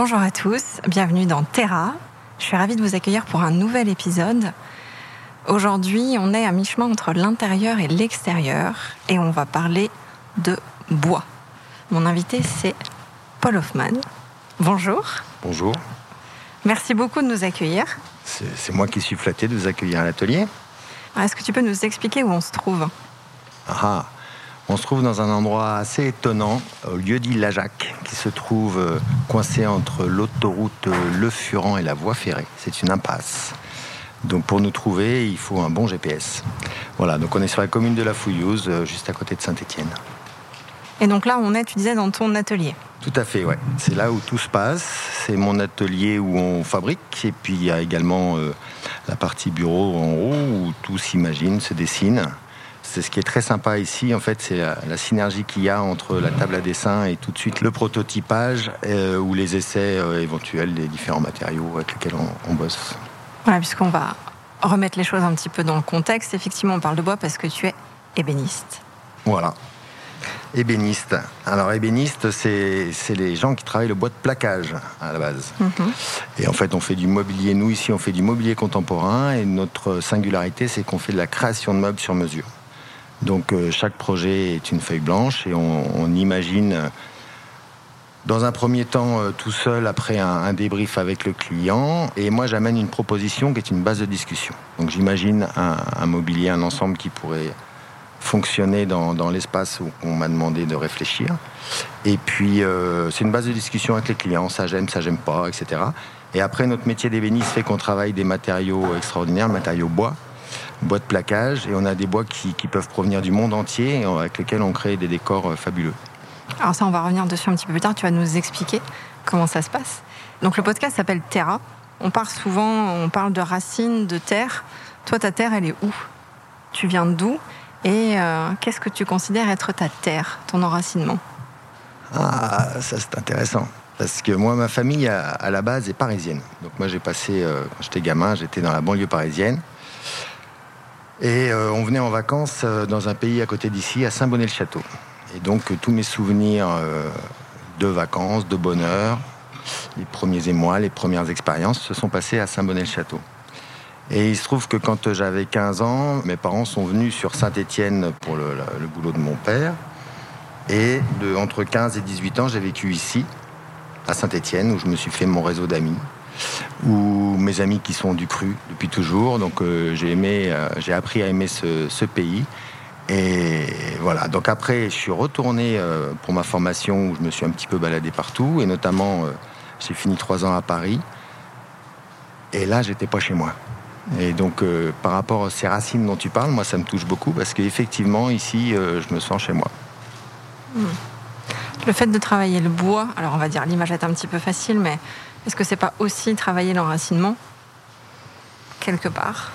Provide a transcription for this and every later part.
Bonjour à tous, bienvenue dans Terra. Je suis ravie de vous accueillir pour un nouvel épisode. Aujourd'hui, on est à mi-chemin entre l'intérieur et l'extérieur et on va parler de bois. Mon invité, c'est Paul Hoffman. Bonjour. Bonjour. Merci beaucoup de nous accueillir. C'est moi qui suis flatté de vous accueillir à l'atelier. Est-ce que tu peux nous expliquer où on se trouve? Ah, on se trouve dans un endroit assez étonnant, au lieu dit Lajac, qui se trouve euh, coincé entre l'autoroute euh, Le Furan et la voie ferrée. C'est une impasse. Donc pour nous trouver, il faut un bon GPS. Voilà, donc on est sur la commune de la Fouillouse, euh, juste à côté de Saint-Étienne. Et donc là, on est, tu disais, dans ton atelier Tout à fait, ouais. C'est là où tout se passe. C'est mon atelier où on fabrique. Et puis il y a également la partie bureau en haut où tout s'imagine, se dessine. C'est ce qui est très sympa ici, en fait, c'est la, synergie qu'il y a entre la table à dessin et tout de suite le prototypage euh, ou les essais euh, éventuels des différents matériaux avec lesquels on, bosse. Voilà, puisqu'on va remettre les choses un petit peu dans le contexte. Effectivement, on parle de bois parce que tu es ébéniste. Voilà. Ébéniste. Alors, ébéniste, c'est les gens qui travaillent le bois de plaquage à la base. Mhm. Et en fait, on fait du mobilier. Nous, ici, on fait du mobilier contemporain. Et notre singularité, c'est qu'on fait de la création de meubles sur mesure. Donc euh, chaque projet est une feuille blanche et on, imagine euh, dans un premier temps euh, tout seul, après un, débrief avec le client. Et moi j'amène une proposition qui est une base de discussion. Donc j'imagine un, mobilier, un ensemble qui pourrait fonctionner dans, l'espace où on m'a demandé de réfléchir. Et puis c'est une base de discussion avec les clients, ça j'aime, ça j'aime pas, etc. Et après notre métier d'ébéniste fait qu'on travaille des matériaux extraordinaires, matériaux bois bois de plaquage et on a des bois qui, peuvent provenir du monde entier avec lesquels on crée des décors euh, fabuleux. Alors ça, on va revenir dessus un petit peu plus tard. Tu vas nous expliquer comment ça se passe. Donc le podcast s'appelle Terra. On parle souvent, on parle de racines, de terre. Toi, ta terre, elle est où? Tu viens d'où? Et euh, qu'est-ce que tu considères être ta terre, ton enracinement? Ah, ça c'est intéressant. Parce que moi, ma famille, à, la base, est parisienne. Donc moi, j'ai passé, euh, quand j'étais gamin, j'étais dans la banlieue parisienne. Et euh, on venait en vacances euh, dans un pays à côté d'ici, à Saint-Bonnet-le-Château. Et donc euh, tous mes souvenirs de vacances, de bonheur, les premiers émois, les premières expériences se sont passés à Saint-Bonnet-le-Château. Et il se trouve que quand j'avais 15 ans, mes parents sont venus sur Saint-Étienne pour le, boulot de mon père. Et entre 15 et 18 ans, j'ai vécu ici, à Saint-Étienne, où je me suis fait mon réseau d'amis ou mes amis qui sont du cru depuis toujours. Donc euh, j'ai aimé, euh, j'ai appris à aimer ce, pays. Et voilà. Donc après, je suis retourné euh, pour ma formation où je me suis un petit peu baladé partout, et notamment j'ai fini trois ans à Paris. Et là, j'étais pas chez moi. Et donc, par rapport à ces racines dont tu parles, moi, ça me touche beaucoup parce qu'effectivement, ici, je me sens chez moi. Hmm. Le fait de travailler le bois, alors on va dire l'image est un petit peu facile, mais est-ce que c'est pas aussi travailler l'enracinement quelque part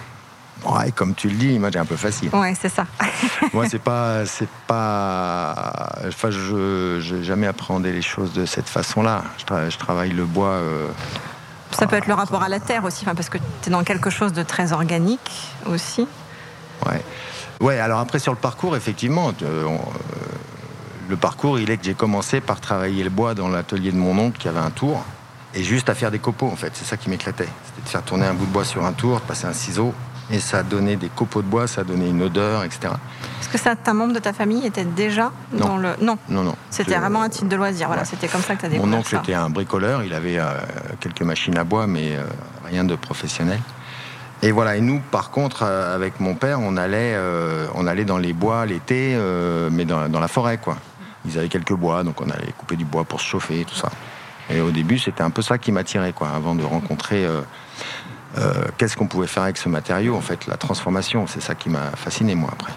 Ouais, comme tu le dis, l'image est un peu facile. Ouais, c'est ça. Moi, c'est pas, c'est pas. Enfin, je n'ai jamais appréhendé les choses de cette façon-là. Je, travaille le bois. Euh, ça peut être le rapport à la terre aussi, parce que tu es dans quelque chose de très organique aussi. Ouais. Ouais, alors après, sur le parcours, effectivement, euh, euh, le parcours, il est que j'ai commencé par travailler le bois dans l'atelier de mon oncle qui avait un tour et juste à faire des copeaux en fait. C'est ça qui m'éclatait. C'était de faire tourner un bout de bois sur un tour, de passer un ciseau, et ça donnait des copeaux de bois, ça donnait une odeur, etc. Est-ce que ça, un membre de ta famille était déjà dans le. Non. Non, non. C'était vraiment un titre de loisir. Voilà, c'était comme ça que tu as découvert. Mon oncle était un bricoleur, il avait euh, quelques machines à bois, mais euh, rien de professionnel. Et voilà, et nous, par contre, euh, avec mon père, on allait, on allait dans les bois l'été, mais dans, dans, la forêt, quoi. Ils avaient quelques bois, donc on allait couper du bois pour se chauffer, tout ça. Et au début, c'était un peu ça qui m'attirait, quoi, avant de rencontrer euh, euh, qu'est-ce qu'on pouvait faire avec ce matériau, en fait, la transformation. C'est ça qui m'a fasciné, moi, après.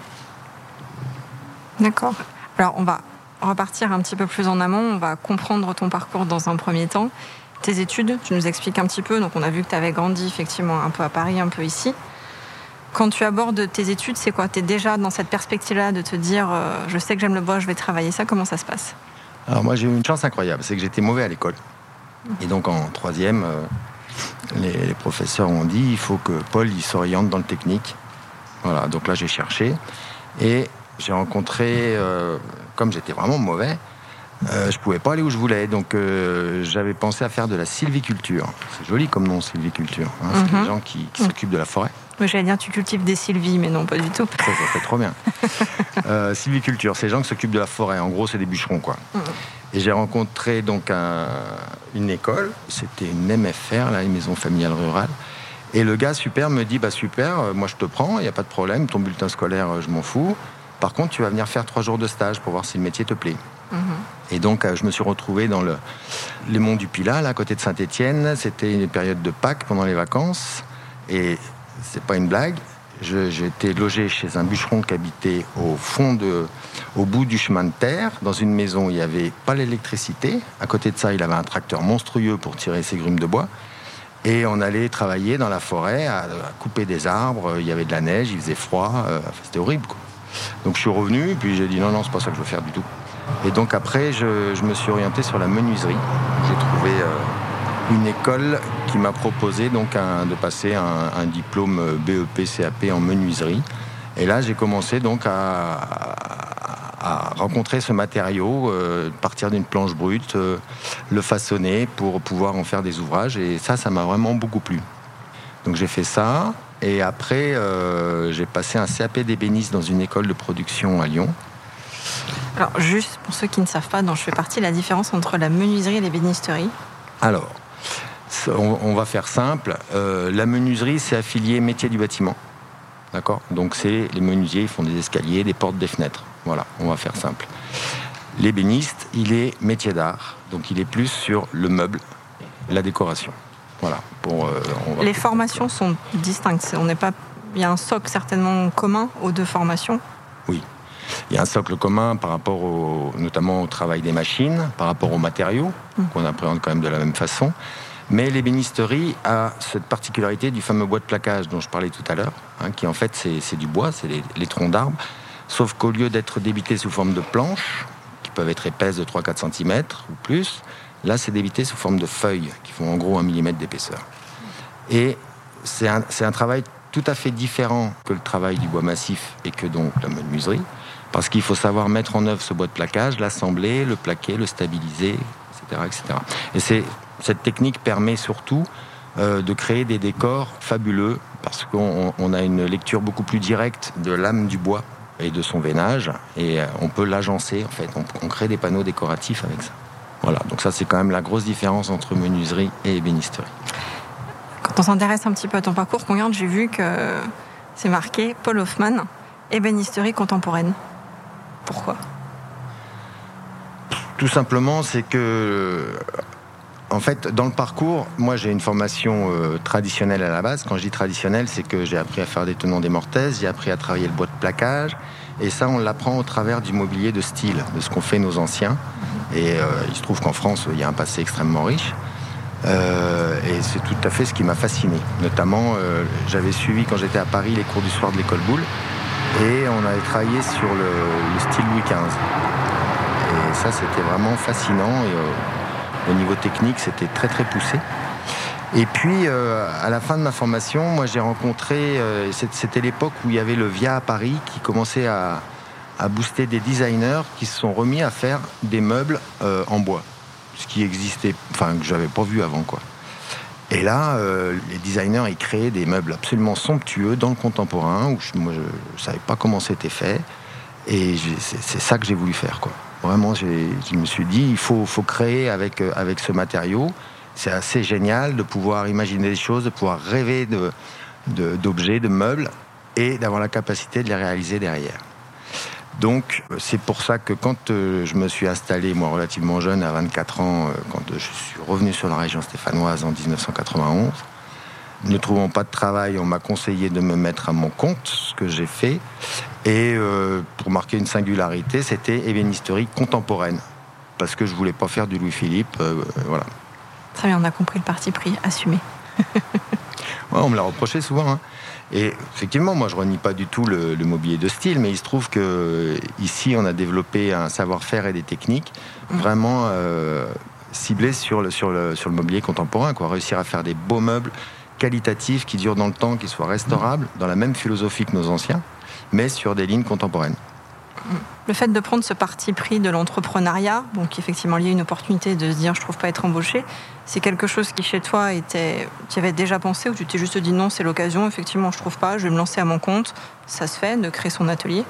D'accord. Alors, on va repartir un petit peu plus en amont. On va comprendre ton parcours dans un premier temps. Tes études, tu nous expliques un petit peu. Donc, on a vu que tu avais grandi effectivement un peu à Paris, un peu ici. Quand tu abordes tes études, c'est quoi? Tu es déjà dans cette perspective-là de te dire euh, je sais que j'aime le bois, je vais travailler ça. Comment ça se passe? Alors, moi, j'ai eu une chance incroyable. C'est que j'étais mauvais à l'école. Et donc, en troisième, euh, les, professeurs ont dit il faut que Paul il s'oriente dans le technique. Voilà, donc là, j'ai cherché. Et j'ai rencontré, euh, comme j'étais vraiment mauvais, euh, je pouvais pas aller où je voulais, donc euh, j'avais pensé à faire de la sylviculture. C'est joli comme nom, sylviculture. Hein, C'est des mhm. gens qui, s'occupent de la forêt. Oui, j'allais dire tu cultives des sylvies, mais non, pas du tout. Ça, ça fait trop bien. euh, sylviculture, c'est les gens qui s'occupent de la forêt. En gros, c'est des bûcherons, quoi. Mhm. Et j'ai rencontré donc une école, c'était une MFR, là, une maison familiale rurale. Et le gars super me dit bah super, euh, moi je te prends, il n'y a pas de problème, ton bulletin scolaire, je m'en fous. Par contre, tu vas venir faire trois jours de stage pour voir si le métier te plaît. Mhm. Et donc, euh, je me suis retrouvé dans le, les monts du Pilat, à côté de Saint-Étienne. C'était une période de Pâques pendant les vacances. Et c'est pas une blague. J'étais logé chez un bûcheron qui habitait au fond de, au bout du chemin de terre, dans une maison où il n'y avait pas l'électricité. À côté de ça, il avait un tracteur monstrueux pour tirer ses grumes de bois. Et on allait travailler dans la forêt, à, couper des arbres. Il y avait de la neige, il faisait froid. Euh, c'était horrible. Donc je suis revenu, puis j'ai dit non, non, c'est pas ça que je veux faire du tout. Et donc après, je, me suis orienté sur la menuiserie. J'ai trouvé euh, une école qui m'a proposé donc de passer un, diplôme BEP CAP en menuiserie. Et là, j'ai commencé donc à, rencontrer ce matériau, euh, partir d'une planche brute, euh, le façonner pour pouvoir en faire des ouvrages. Et ça, ça m'a vraiment beaucoup plu. Donc j'ai fait ça. Et après, euh, j'ai passé un CAP d'ébéniste dans une école de production à Lyon. Alors, juste pour ceux qui ne savent pas, dont je fais partie, la différence entre la menuiserie et l'ébénisterie? Alors, on, va faire simple. Euh, la menuiserie, c'est affilié métier du bâtiment. D'accord? Donc, c'est les menuisiers, ils font des escaliers, des portes, des fenêtres. Voilà, on va faire simple. L'ébéniste, il est métier d'art. Donc, il est plus sur le meuble, la décoration. Voilà. Pour, euh, Les formations sont distinctes. On n'est pas. Il y a un socle certainement commun aux deux formations. Oui. Il y a un socle commun par rapport au, notamment au travail des machines, par rapport aux matériaux, mmh. qu'on appréhende quand même de la même façon. Mais l'ébénisterie a cette particularité du fameux bois de plaquage dont je parlais tout à l'heure, hein, qui en fait c'est du bois, c'est les, troncs d'arbres, sauf qu'au lieu d'être débités sous forme de planches, qui peuvent être épaisses de 3-4 cm ou plus, Là, c'est d'éviter sous forme de feuilles qui font en gros un millimètre d'épaisseur. Et c'est un, travail tout à fait différent que le travail du bois massif et que donc la menuiserie, parce qu'il faut savoir mettre en œuvre ce bois de plaquage, l'assembler, le plaquer, le stabiliser, etc. etc. Et cette technique permet surtout euh, de créer des décors fabuleux, parce qu'on a une lecture beaucoup plus directe de l'âme du bois et de son veinage, et euh, on peut l'agencer, en fait, on crée des panneaux décoratifs avec ça. Voilà, donc ça c'est quand même la grosse différence entre menuiserie et ébénisterie. Quand on s'intéresse un petit peu à ton parcours, regarde, j'ai vu que c'est marqué Paul Hoffman, ébénisterie contemporaine? Pourquoi? Tout simplement, c'est que en fait, dans le parcours, moi j'ai une formation euh, traditionnelle à la base. Quand je dis traditionnelle, c'est que j'ai appris à faire des tenants des mortaises, j'ai appris à travailler le bois de plaquage. Et ça, on l'apprend au travers du mobilier de style, de ce qu'ont fait nos anciens. Et euh, il se trouve qu'en France, il y a un passé extrêmement riche. Euh, et c'est tout à fait ce qui m'a fasciné. Notamment, j'avais suivi quand j'étais à Paris les cours du soir de l'école Boulle. Et on avait travaillé sur le, style Louis XV. Et ça, c'était vraiment fascinant. Au niveau technique, c'était très très poussé. Et puis, euh, à la fin de ma formation, moi j'ai rencontré, euh, c'était l'époque où il y avait le VIA à Paris qui commençait à, booster des designers qui se sont remis à faire des meubles euh, en bois. Ce qui existait, enfin que j'avais pas vu avant quoi. Et là, les designers, ils créaient des meubles absolument somptueux dans le contemporain, où je, ne savais pas comment c'était fait. Et c'est ça que j'ai voulu faire quoi. Vraiment, je me suis dit, il faut, créer avec, euh, avec ce matériau. C'est assez génial de pouvoir imaginer des choses, de pouvoir rêver d'objets, de, de meubles, et d'avoir la capacité de les réaliser derrière. Donc, c'est pour ça que quand euh, je me suis installé, moi, relativement jeune, à 24 ans, euh, quand je suis revenu sur la région stéphanoise en 1991, ne trouvant pas de travail, on m'a conseillé de me mettre à mon compte, ce que j'ai fait. Et euh, pour marquer une singularité, c'était ébénisterie contemporaine. Parce que je voulais pas faire du Louis-Philippe. Euh, voilà. Très bien, on a compris le parti pris, assumé. on me l'a reproché souvent. Hein. Et effectivement, moi, je renie pas du tout le, mobilier de style, mais il se trouve que ici, on a développé un savoir-faire et des techniques mmh. vraiment euh, ciblés sur le, sur, le, sur le mobilier contemporain. Quoi. Réussir à faire des beaux meubles qualitatifs qui durent dans le temps, qui soient restaurables, dans la même philosophie que nos anciens, mais sur des lignes contemporaines. Le fait de prendre ce parti pris de l'entrepreneuriat, donc effectivement lié à une opportunité de se dire je trouve pas être embauché, c'est quelque chose qui chez toi était, tu avais déjà pensé ou tu t'es juste dit non c'est l'occasion, effectivement je trouve pas, je vais me lancer à mon compte, ça se fait de créer son atelier.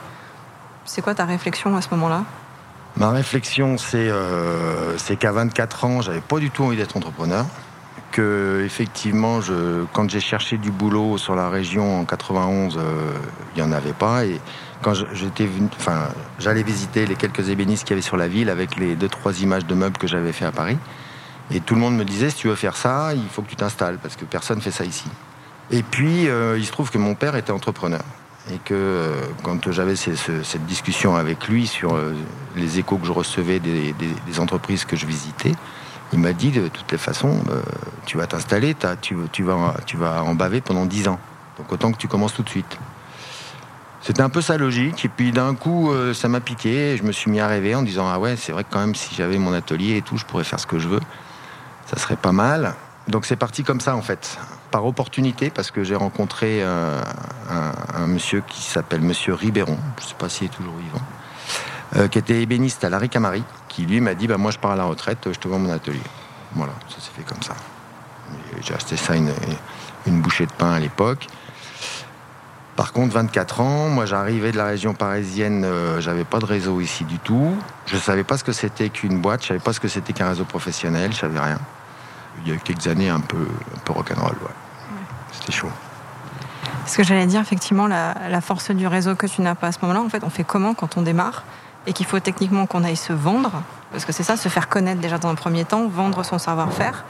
C'est quoi ta réflexion à ce moment-là? Ma réflexion c'est euh, qu'à 24 ans j'avais pas du tout envie d'être entrepreneur que effectivement, quand j'ai cherché du boulot sur la région en 91, euh, il n'y en avait pas. Et quand j'étais enfin, j'allais visiter les quelques ébénistes qu'il y avait sur la ville avec les deux trois images de meubles que j'avais fait à Paris. Et tout le monde me disait, si tu veux faire ça, il faut que tu t'installes parce que personne fait ça ici. Et puis, euh, il se trouve que mon père était entrepreneur et que euh, quand j'avais cette discussion avec lui sur les échos que je recevais des entreprises que je visitais, il m'a dit de toutes les façons, euh, tu vas t'installer, tu, vas, en baver pendant 10 ans. Donc autant que tu commences tout de suite. C'était un peu sa logique. Et puis d'un coup, euh, ça m'a piqué. je me suis mis à rêver en disant Ah ouais, c'est vrai que quand même, si j'avais mon atelier et tout, je pourrais faire ce que je veux. Ça serait pas mal. Donc c'est parti comme ça en fait, par opportunité, parce que j'ai rencontré euh, un, un, monsieur qui s'appelle Monsieur Ribéron. Je ne sais pas s'il est toujours vivant euh, qui était ébéniste à la Ricamari, qui lui m'a dit bah, Moi, je pars à la retraite, je te vends mon atelier. Voilà, ça s'est fait comme ça. J'ai acheté ça une, une bouchée de pain à l'époque. Par contre, 24 ans, moi j'arrivais de la région parisienne, euh, j'avais pas de réseau ici du tout. Je savais pas ce que c'était qu'une boîte, je savais pas ce que c'était qu'un réseau professionnel, je savais rien. Il y a eu quelques années un peu, un peu rock'n'roll, ouais. C'était chaud. Ce que j'allais dire, effectivement, la, la, force du réseau que tu n'as pas à ce moment-là, en fait, on fait comment quand on démarre? Et qu'il faut techniquement qu'on aille se vendre, parce que c'est ça, se faire connaître déjà dans un premier temps, vendre son savoir-faire,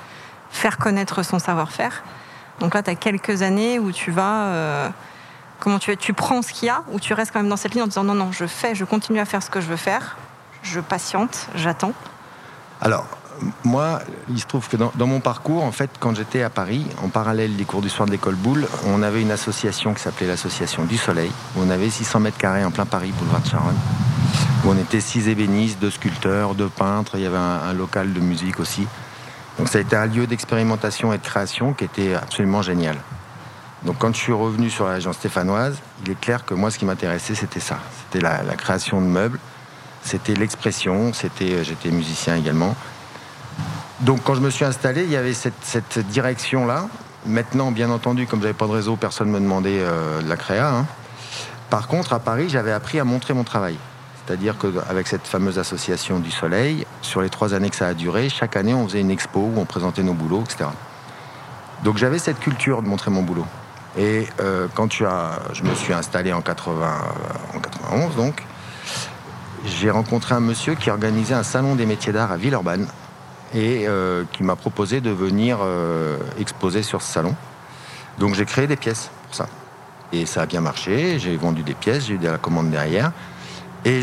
faire connaître son savoir-faire. Donc là, tu as quelques années où tu vas... Euh, comment tu, tu prends ce qu'il y a, ou tu restes quand même dans cette ligne en disant non, non, je fais, je continue à faire ce que je veux faire, je patiente, j'attends Alors, moi, il se trouve que dans, mon parcours, en fait, quand j'étais à Paris, en parallèle des cours du soir de l'école Boulle, on avait une association qui s'appelait l'association du Soleil, où on avait 600 mètres carrés en plein Paris, boulevard de Charonne où on était six ébénistes, deux sculpteurs, deux peintres, il y avait un, local de musique aussi. Donc ça a été un lieu d'expérimentation et de création qui était absolument génial. Donc quand je suis revenu sur la région stéphanoise, il est clair que moi ce qui m'intéressait c'était ça, c'était la, création de meubles, c'était l'expression, c'était j'étais musicien également. Donc quand je me suis installé, il y avait cette, direction-là. Maintenant, bien entendu, comme j'avais pas de réseau, personne ne me demandait euh, de la créa. Hein. Par contre, à Paris, j'avais appris à montrer mon travail. C'est-à-dire qu'avec cette fameuse association du Soleil, sur les trois années que ça a duré, chaque année on faisait une expo où on présentait nos boulots, etc. Donc j'avais cette culture de montrer mon boulot. Et euh, quand je me suis installé en, 80, en 91, donc, j'ai rencontré un monsieur qui organisait un salon des métiers d'art à Villeurbanne et euh, qui m'a proposé de venir euh, exposer sur ce salon. Donc j'ai créé des pièces pour ça. Et ça a bien marché, j'ai vendu des pièces, j'ai eu de la commande derrière. Et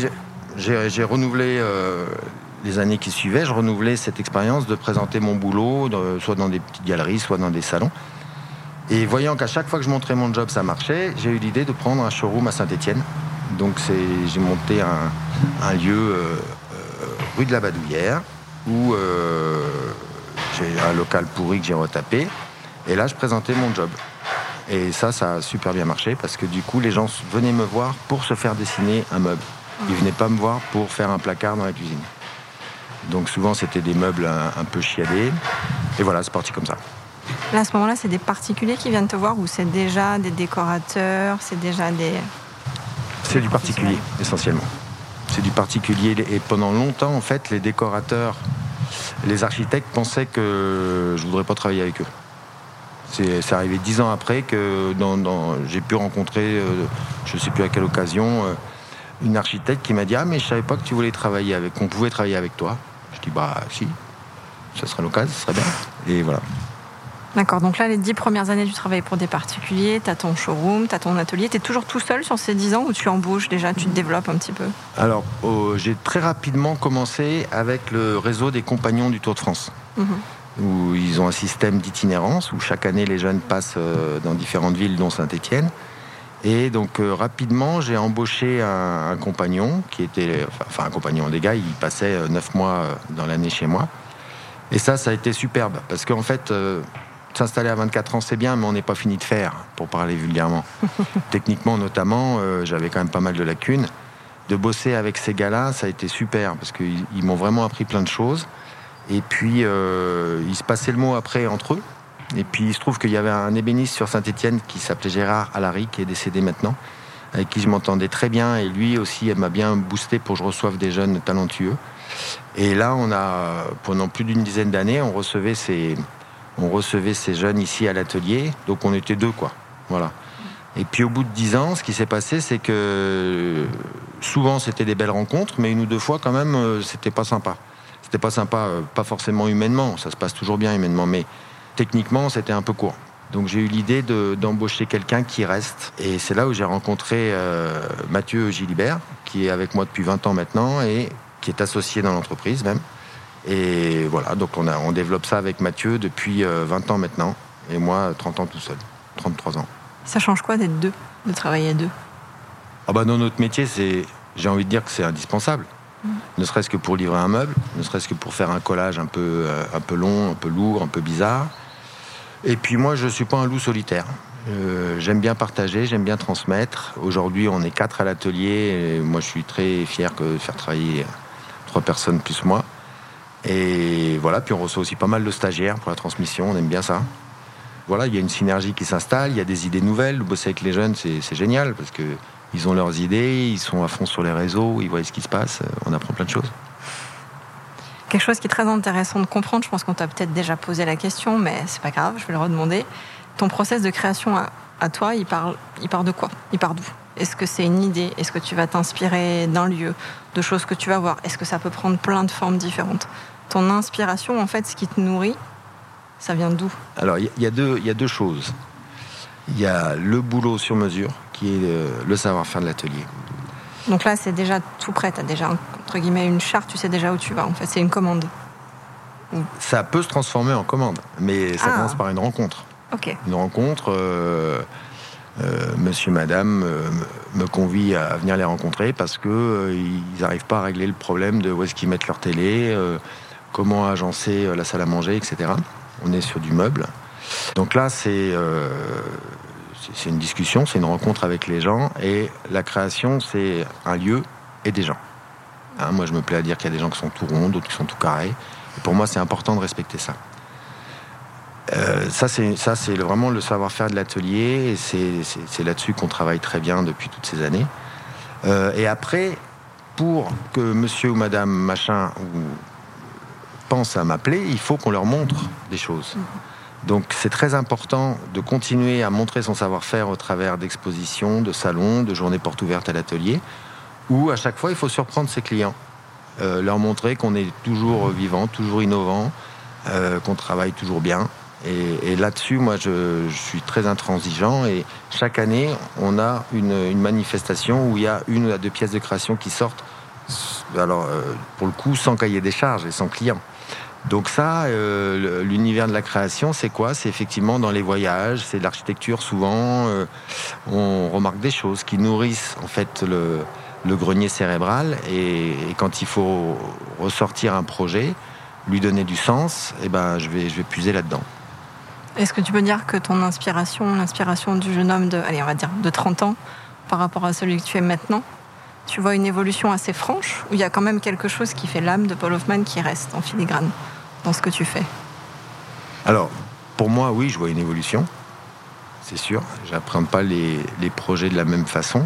j'ai renouvelé euh, les années qui suivaient, je renouvelais cette expérience de présenter mon boulot, soit dans des petites galeries, soit dans des salons. Et voyant qu'à chaque fois que je montrais mon job, ça marchait, j'ai eu l'idée de prendre un showroom à Saint-Étienne. Donc j'ai monté un, lieu euh, euh, rue de la Badouillère où j'ai un local pourri que j'ai retapé. Et là, je présentais mon job. Et ça, ça a super bien marché parce que du coup, les gens venaient me voir pour se faire dessiner un meuble. Ils venaient pas me voir pour faire un placard dans la cuisine. Donc souvent c'était des meubles un, peu chiadés. Et voilà, c'est parti comme ça. Là, à ce moment-là, c'est des particuliers qui viennent te voir ou c'est déjà des décorateurs, c'est déjà des... C'est du particulier, essentiellement. C'est du particulier. Et pendant longtemps, en fait, les décorateurs, les architectes pensaient que je voudrais pas travailler avec eux. C'est arrivé dix ans après que j'ai pu rencontrer, euh, je ne sais plus à quelle occasion, euh, une architecte qui m'a dit Ah, mais je savais pas que tu voulais travailler avec, qu'on pouvait travailler avec toi. Je dis Bah, si, ça serait l'occasion, ce serait bien. Et voilà. D'accord, donc là, les dix premières années, tu travailles pour des particuliers, tu as ton showroom, tu as ton atelier. Tu es toujours tout seul sur ces dix ans ou tu embauches déjà, tu te développes un petit peu? Alors, j'ai très rapidement commencé avec le réseau des compagnons du Tour de France. Mhm. Où ils ont un système d'itinérance où chaque année les jeunes passent euh, dans différentes villes, dont Saint-Étienne. Et donc euh, rapidement, j'ai embauché un, compagnon qui était, enfin un compagnon des gars, il passait euh, neuf mois dans l'année chez moi. Et ça, ça a été superbe parce qu'en fait, S'installer à 24 ans, c'est bien, mais on n'est pas fini de faire, pour parler vulgairement. Techniquement, notamment, euh, j'avais quand même pas mal de lacunes. De bosser avec ces gars-là, ça a été super, parce qu'ils m'ont vraiment appris plein de choses. Et puis, euh, il se passait le mot après entre eux. Et puis, il se trouve qu'il y avait un ébéniste sur Saint-Etienne qui s'appelait Gérard Alary, qui est décédé maintenant, avec qui je m'entendais très bien. Et lui aussi, m'a bien boosté pour que je reçoive des jeunes talentueux. Et là, on a, pendant plus d'une dizaine d'années, on recevait ces, on recevait ces jeunes ici à l'atelier, donc on était deux, quoi. Voilà. Et puis au bout de dix ans, ce qui s'est passé, c'est que souvent c'était des belles rencontres, mais une ou deux fois quand même, euh, c'était pas sympa. C'était pas sympa, euh, pas forcément humainement, ça se passe toujours bien humainement, mais techniquement c'était un peu court. Donc j'ai eu l'idée d'embaucher quelqu'un qui reste. Et c'est là où j'ai rencontré euh, Mathieu Gilibert, qui est avec moi depuis 20 ans maintenant et qui est associé dans l'entreprise même. Et voilà, donc on, a, on développe ça avec Mathieu depuis 20 euh, ans maintenant, et moi 30 ans tout seul, 33 ans. Ça change quoi d'être deux, de travailler à deux? Ah bah Dans notre métier, c'est, j'ai envie de dire que c'est indispensable. Mm. Ne serait-ce que pour livrer un meuble, ne serait-ce que pour faire un collage un peu, euh, un peu long, un peu lourd, un peu bizarre. Et puis moi, je ne suis pas un loup solitaire. Euh, j'aime bien partager, j'aime bien transmettre. Aujourd'hui, on est quatre à l'atelier. Moi, je suis très fier de faire travailler trois personnes plus moi. Et voilà, puis on reçoit aussi pas mal de stagiaires pour la transmission, on aime bien ça. Voilà, il y a une synergie qui s'installe, il y a des idées nouvelles. Bosser avec les jeunes, c'est génial parce qu'ils ont leurs idées, ils sont à fond sur les réseaux, ils voient ce qui se passe, on apprend plein de choses. Quelque chose qui est très intéressant de comprendre, je pense qu'on t'a peut-être déjà posé la question, mais c'est pas grave, je vais le redemander. Ton process de création à, toi, il part, il part de quoi? Il part d'où? Est-ce que c'est une idée? Est-ce que tu vas t'inspirer d'un lieu, de choses que tu vas voir? Est-ce que ça peut prendre plein de formes différentes? Ton inspiration, en fait, ce qui te nourrit, ça vient d'où? Alors, il y, a deux, y a deux choses. Il y a le boulot sur mesure, qui est le, savoir-faire de l'atelier. Donc là, c'est déjà tout prêt. Tu as déjà, entre guillemets, une charte, tu sais déjà où tu vas. En fait, c'est une commande. Ça peut se transformer en commande, mais ça ah. commence par une rencontre. Une rencontre. Euh, euh, monsieur, madame euh, me convie à venir les rencontrer parce qu'ils n'arrivent pas à régler le problème de où est-ce qu'ils mettent leur télé, comment agencer la salle à manger, etc. On est sur du meuble. Donc là, euh, c'est une discussion, c'est une rencontre avec les gens, et la création, c'est un lieu et des gens. Hein, moi, je me plais à dire qu'il y a des gens qui sont tout ronds, d'autres qui sont tout carrés. Et pour moi, c'est important de respecter ça. Euh, ça, c'est vraiment le savoir-faire de l'atelier, et c'est là-dessus qu'on travaille très bien depuis toutes ces années. et après, pour que monsieur ou madame machin ou pensent à m'appeler, il faut qu'on leur montre des choses. Donc c'est très important de continuer à montrer son savoir-faire au travers d'expositions, de salons, de journées portes ouvertes à l'atelier, où à chaque fois il faut surprendre ses clients, euh, leur montrer qu'on est toujours vivant, toujours innovant, euh, qu'on travaille toujours bien. Et, là-dessus, moi, je, suis très intransigeant. Et chaque année, on a une, manifestation où il y a une ou deux pièces de création qui sortent. Alors, euh, pour le coup, sans cahier des charges et sans client. Donc ça, euh, l'univers de la création, c'est quoi? C'est effectivement dans les voyages, c'est l'architecture souvent. Euh, on remarque des choses qui nourrissent en fait le, grenier cérébral et, quand il faut ressortir un projet, lui donner du sens, eh ben, je, vais, je vais puiser là-dedans. Est-ce que tu peux dire que ton inspiration, l'inspiration du jeune homme de, allez, on va dire, de 30 ans par rapport à celui que tu es maintenant, tu vois une évolution assez franche ou il y a quand même quelque chose qui fait l'âme de Paul Hoffman qui reste en filigrane? Dans ce que tu fais Alors, pour moi, oui, je vois une évolution, c'est sûr. J'apprends pas les, projets de la même façon.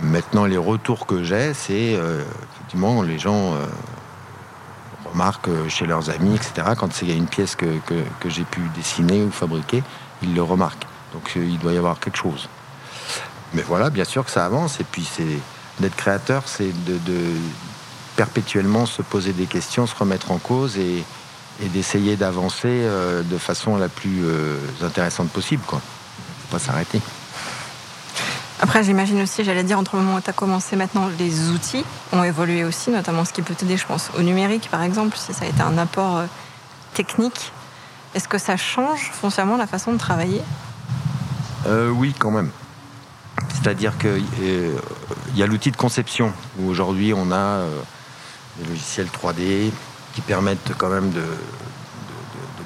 Maintenant, les retours que j'ai, c'est euh, effectivement les gens euh, remarquent chez leurs amis, etc. Quand il y a une pièce que, j'ai pu dessiner ou fabriquer, ils le remarquent. Donc euh, il doit y avoir quelque chose. Mais voilà, bien sûr que ça avance. Et puis c'est d'être créateur, c'est de, perpétuellement se poser des questions, se remettre en cause et, et d'essayer d'avancer euh, de façon la plus euh, intéressante possible. Quoi. Faut pas s'arrêter. Après, j'imagine aussi, j'allais dire, entre le moment où tu as commencé maintenant, les outils ont évolué aussi, notamment ce qui peut t'aider, je pense, au numérique, par exemple, si ça a été un apport euh, technique. Est-ce que ça change foncièrement la façon de travailler? Oui, quand même. C'est-à-dire qu'il y a l'outil de conception, où aujourd'hui on a des logiciels 3D, qui permettent quand même de,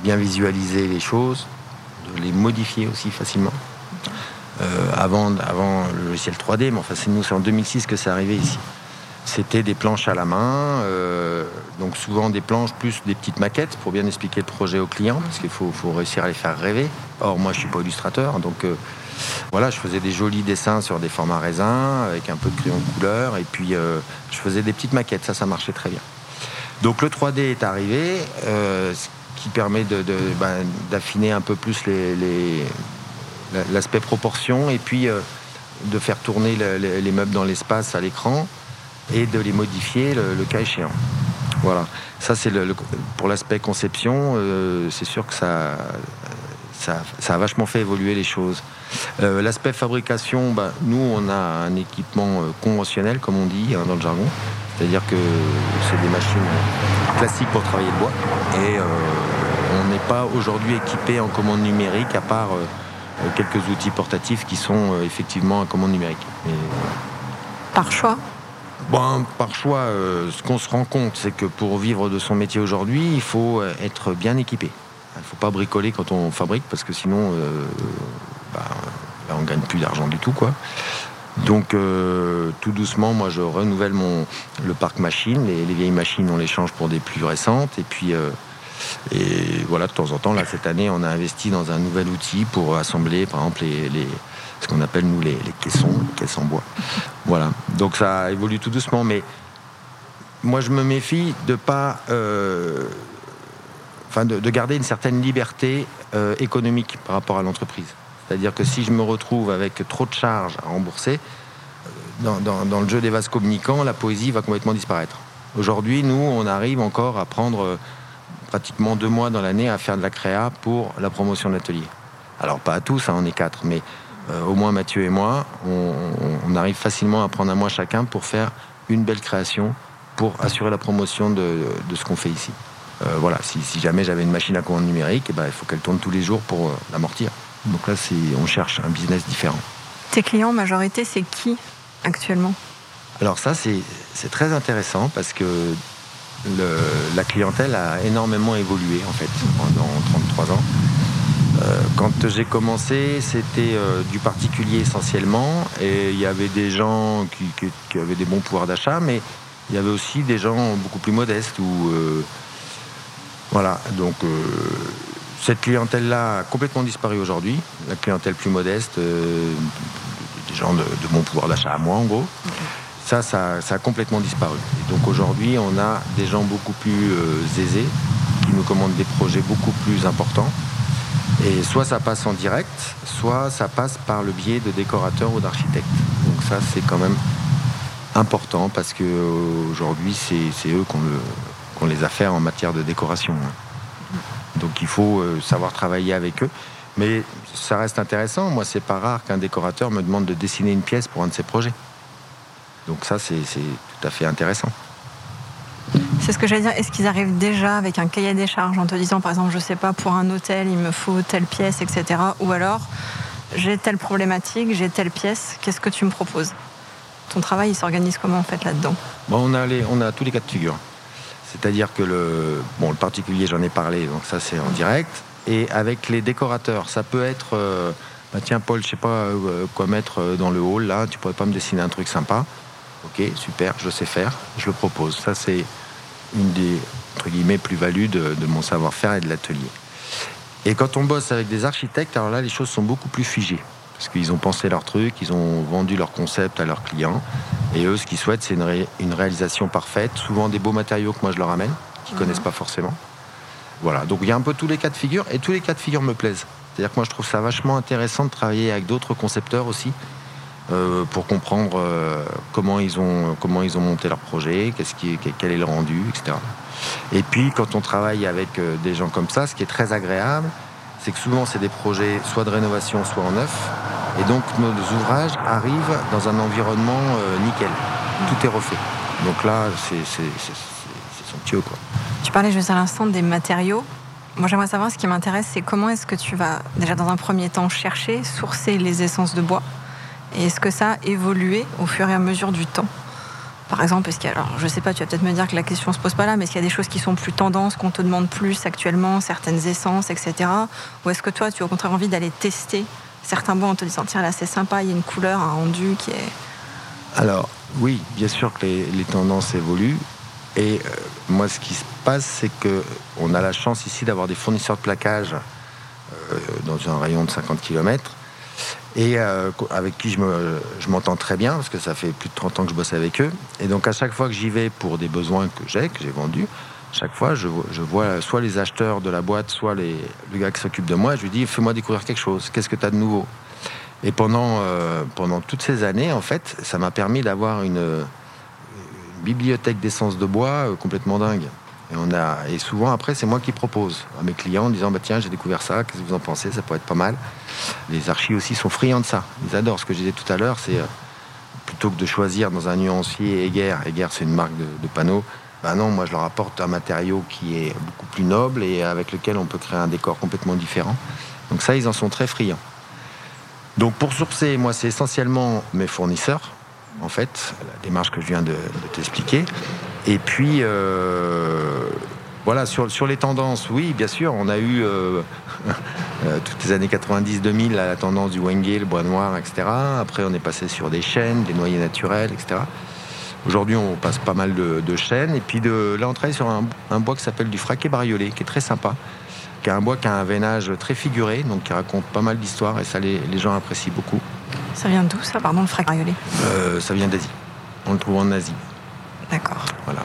bien visualiser les choses, de les modifier aussi facilement. Euh, avant, avant le logiciel 3D, mais enfin c'est nous, c'est en 2006 que c'est arrivé ici. C'était des planches à la main, euh, donc souvent des planches plus des petites maquettes pour bien expliquer le projet au client, parce qu'il faut, réussir à les faire rêver. Or moi je suis pas illustrateur, donc euh, voilà, je faisais des jolis dessins sur des formats raisins avec un peu de crayon de couleur, et puis je faisais des petites maquettes, ça ça marchait très bien. Donc le 3D est arrivé, euh, ce qui permet ben, d'affiner un peu plus l'aspect proportion et puis euh, de faire tourner les meubles dans l'espace à l'écran et de les modifier le, cas échéant. Voilà, ça c'est pour l'aspect conception, euh, c'est sûr que ça, a vachement fait évoluer les choses. l'aspect fabrication, ben, nous on a un équipement conventionnel comme on dit hein, dans le jargon, c'est-à-dire que c'est des machines classiques pour travailler le bois. Et euh, on n'est pas aujourd'hui équipé en commande numérique à part euh, quelques outils portatifs qui sont euh, effectivement en commande numérique. Par choix? Bon, par choix, ce qu'on se rend compte, c'est que pour vivre de son métier aujourd'hui, il faut être bien équipé. Il ne faut pas bricoler quand on fabrique, parce que sinon, bah, on gagne plus d'argent du tout. Quoi. Donc euh, tout doucement, moi je renouvelle mon, le parc machine. Les, vieilles machines, on les change pour des plus récentes. Et puis euh, et voilà, de temps en temps, là cette année, on a investi dans un nouvel outil pour assembler, par exemple, les, ce qu'on appelle nous les, caissons, les caisses en bois. Voilà. Donc ça évolue tout doucement, mais moi je me méfie de pas, euh, enfin de, garder une certaine liberté économique par rapport à l'entreprise. C'est-à-dire que si je me retrouve avec trop de charges à rembourser, euh, dans, le jeu des vases communicants, la poésie va complètement disparaître. Aujourd'hui, nous, on arrive encore à prendre euh, pratiquement deux mois dans l'année à faire de la créa pour la promotion de l'atelier. Alors pas à tous, hein, on est quatre, mais euh, au moins Mathieu et moi, on, arrive facilement à prendre un mois chacun pour faire une belle création pour assurer la promotion de, ce qu'on fait ici. Voilà, si, jamais j'avais une machine à commande numérique, eh ben, il faut qu'elle tourne tous les jours pour l'amortir. Donc là, on cherche un business différent. Tes clients majorité, c'est qui actuellement? Alors ça, c'est très intéressant parce que la clientèle a énormément évolué en fait pendant 33 ans. Euh, quand j'ai commencé, c'était euh, du particulier essentiellement, et il y avait des gens qui, avaient des bons pouvoirs d'achat, mais il y avait aussi des gens beaucoup plus modestes. Euh, voilà, donc cette clientèle-là a complètement disparu aujourd'hui. La clientèle plus modeste, euh, des gens de, mon pouvoir d'achat à moi en gros. Ça, ça, a complètement disparu. Et donc aujourd'hui, on a des gens beaucoup plus euh, aisés qui nous commandent des projets beaucoup plus importants. Et soit ça passe en direct, soit ça passe par le biais de décorateurs ou d'architectes. Donc ça, c'est quand même important parce qu'aujourd'hui, c'est eux qui ont, les affaires en matière de décoration. Hein. Donc il faut euh, savoir travailler avec eux. Mais ça reste intéressant. Moi, c'est pas rare qu'un décorateur me demande de dessiner une pièce pour un de ses projets. Donc ça, c'est tout à fait intéressant. C'est ce que j'allais dire. Est-ce qu'ils arrivent déjà avec un cahier des charges en te disant, par exemple, je sais pas, pour un hôtel, il me faut telle pièce, etc. Ou alors, j'ai telle problématique, j'ai telle pièce, qu'est-ce que tu me proposes? Ton travail, il s'organise comment en fait là-dedans? Bon, on, a on a tous les cas de figure. C'est-à-dire que le, bon, particulier, j'en ai parlé, donc ça c'est en direct. Et avec les décorateurs, ça peut être, euh, bah tiens Paul, je sais pas euh, quoi mettre euh, dans le hall, là, tu pourrais pas me dessiner un truc sympa? Ok, super, je sais faire, je le propose. Ça c'est une des, entre guillemets, plus-values de mon savoir-faire et de l'atelier. Et quand on bosse avec des architectes, alors là, les choses sont beaucoup plus figées parce qu'ils ont pensé leur truc, ils ont vendu leur concept à leurs clients. Et eux, ce qu'ils souhaitent, c'est une, réalisation parfaite, souvent des beaux matériaux que moi je leur amène, qu'ils ne mhm. connaissent pas forcément. Voilà, donc il y a un peu tous les cas de figure, et tous les cas de figure me plaisent. C'est-à-dire que moi je trouve ça vachement intéressant de travailler avec d'autres concepteurs aussi, euh, pour comprendre euh, comment, ils ont, comment ils ont monté leur projet, qu'est-ce qui, quel est le rendu, etc. Et puis quand on travaille avec euh, des gens comme ça, ce qui est très agréable, c'est que souvent c'est des projets soit de rénovation, soit en neuf. Et donc nos ouvrages arrivent dans un environnement nickel. Tout est refait. Donc là, c'est somptueux. Quoi. Tu parlais juste à l'instant des matériaux. Moi, j'aimerais savoir ce qui m'intéresse, c'est comment est-ce que tu vas, déjà dans un premier temps, chercher, sourcer les essences de bois? Et est-ce que ça a évolué au fur et à mesure du temps? Par exemple, est-ce qu'il y a, alors je sais pas, tu vas peut-être me dire que la question se pose pas là, mais est-ce qu'il y a des choses qui sont plus tendances, qu'on te demande plus actuellement, certaines essences, etc. Ou est-ce que toi, tu as au contraire envie d'aller tester certains bois en te disant tiens là c'est sympa, il y a une couleur, un rendu qui est. Alors oui, bien sûr que les, tendances évoluent. Et euh, moi, ce qui se passe, c'est que on a la chance ici d'avoir des fournisseurs de plaquage euh, dans un rayon de 50 km et euh, avec qui je m'entends très bien parce que ça fait plus de 30 ans que je bosse avec eux. Et donc à chaque fois que j'y vais pour des besoins que j'ai, que j'ai vendus, chaque fois je, vois soit les acheteurs de la boîte, soit les, le gars qui s'occupe de moi, je lui dis fais-moi découvrir quelque chose, qu'est-ce que tu as de nouveau? Et pendant, euh, pendant toutes ces années, en fait, ça m'a permis d'avoir une, bibliothèque d'essence de bois euh, complètement dingue. Et, on a, et souvent, après, c'est moi qui propose à mes clients en disant bah, Tiens, j'ai découvert ça, qu'est-ce que vous en pensez? Ça pourrait être pas mal. Les archis aussi sont friands de ça. Ils adorent. Ce que je disais tout à l'heure, c'est euh, plutôt que de choisir dans un nuancier Eger, Eger, c'est une marque de, panneaux. Ben non, moi je leur apporte un matériau qui est beaucoup plus noble et avec lequel on peut créer un décor complètement différent. Donc ça, ils en sont très friands. Donc pour sourcer, moi c'est essentiellement mes fournisseurs, en fait, la démarche que je viens de, t'expliquer. Et puis, euh, voilà, sur, sur, les tendances, oui, bien sûr, on a eu euh, euh, toutes les années 90-2000 la tendance du wenge, le bois noir, etc. Après, on est passé sur des chênes, des noyers naturels, etc. Aujourd'hui, on passe pas mal de, chênes. Et puis de, là, on travaille sur un, bois qui s'appelle du fraquet bariolé, qui est très sympa, qui est un bois qui a un veinage très figuré, donc qui raconte pas mal d'histoires, et ça, les, gens apprécient beaucoup. Ça vient d'où, ça, pardon, le fraquet bariolé? Ça vient d'Asie. On le trouve en Asie. D'accord. Voilà.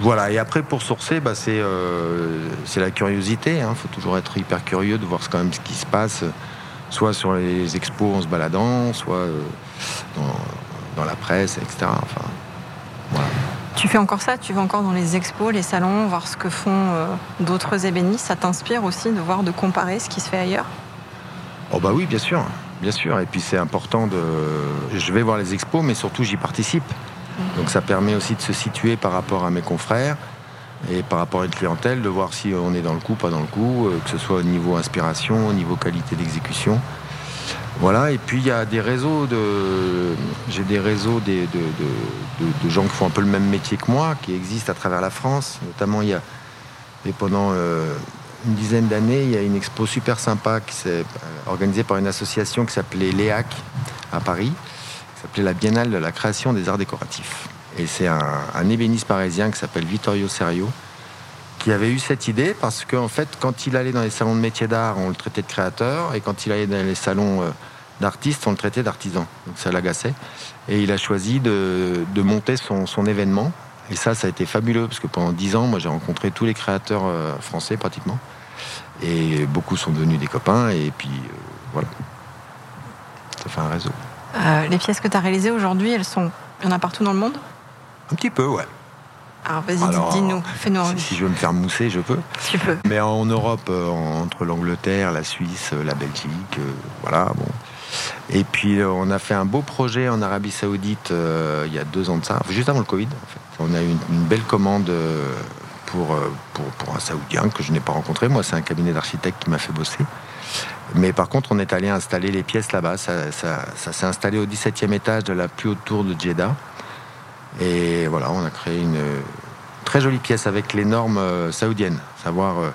Voilà, et après pour sourcer, bah, c'est euh, la curiosité. Il hein. faut toujours être hyper curieux de voir quand même ce qui se passe, soit sur les expos en se baladant, soit euh, dans, la presse, etc. Enfin, voilà. Tu fais encore ça Tu vas encore dans les expos, les salons, voir ce que font euh, d'autres ébénistes Ça t'inspire aussi de voir, de comparer ce qui se fait ailleurs? Oh bah oui, bien sûr, bien sûr. Et puis c'est important de. Je vais voir les expos, mais surtout j'y participe. Donc ça permet aussi de se situer par rapport à mes confrères et par rapport à une clientèle, de voir si on est dans le coup, pas dans le coup, euh, que ce soit au niveau inspiration, au niveau qualité d'exécution. Voilà, et puis il y a des réseaux de. J'ai des réseaux de, gens qui font un peu le même métier que moi, qui existent à travers la France. Notamment, il y a. Et pendant euh, une dizaine d'années, il y a une expo super sympa qui s'est euh, organisée par une association qui s'appelait l'EAC à Paris s'appelait la Biennale de la création des arts décoratifs. Et c'est un, ébéniste parisien qui s'appelle Vittorio Serio qui avait eu cette idée parce qu'en fait, quand il allait dans les salons de métiers d'art, on le traitait de créateur, et quand il allait dans les salons euh, d'artistes, on le traitait d'artisan. Donc ça l'agaçait. Et il a choisi de, monter son, événement. Et ça, ça a été fabuleux parce que pendant dix ans, moi, j'ai rencontré tous les créateurs euh, français pratiquement. Et beaucoup sont devenus des copains. Et puis, euh, voilà. Ça fait un réseau. Euh, les pièces que tu as réalisées aujourd'hui, elles sont. Il y en a partout dans le monde? Un petit peu, ouais. Alors vas-y, dis-nous, fais-nous si, si, je veux me faire mousser, je peux. Tu peux. Mais en Europe, euh, entre l'Angleterre, la Suisse, la Belgique, euh, voilà, bon. Et puis on a fait un beau projet en Arabie Saoudite il y a deux ans de ça, juste avant le Covid. En fait. On a eu une, belle commande pour, pour, pour, un Saoudien que je n'ai pas rencontré. Moi, c'est un cabinet d'architectes qui m'a fait bosser. Mais par contre, on est allé installer les pièces là-bas. Ça, s'est installé au 17e étage de la plus haute tour de Jeddah. Et voilà, on a créé une très jolie pièce avec les normes euh, saoudiennes. Savoir, euh,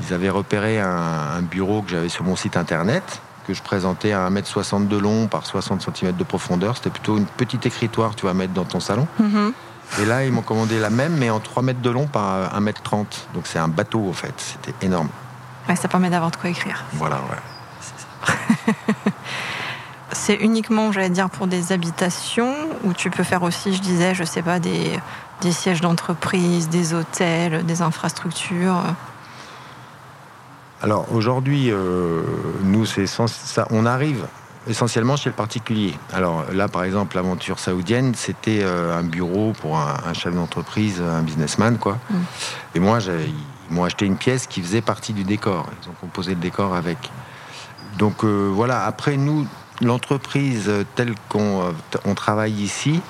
ils avaient repéré un, bureau que j'avais sur mon site internet, que je présentais à 1m60 de long par 60 cm de profondeur. C'était plutôt une petite écritoire tu vas mettre dans ton salon. Mm-hmm. Et là, ils m'ont commandé la même, mais en 3 mètres de long par 1m30. Donc c'est un bateau, en fait. C'était énorme. Ouais, ça permet d'avoir de quoi écrire. Voilà, ouais. C'est uniquement, j'allais dire, pour des habitations, ou tu peux faire aussi, je disais, je sais pas, des, des sièges d'entreprise, des hôtels, des infrastructures? Alors aujourd'hui, euh, nous, c'est ça, on arrive essentiellement chez le particulier. Alors là, par exemple, l'aventure saoudienne, c'était euh, un bureau pour un, chef d'entreprise, un businessman, quoi. Mm. Et moi, ils m'ont acheté une pièce qui faisait partie du décor. Ils ont composé le décor avec. Donc euh, voilà, après nous, l'entreprise telle qu'on on travaille ici,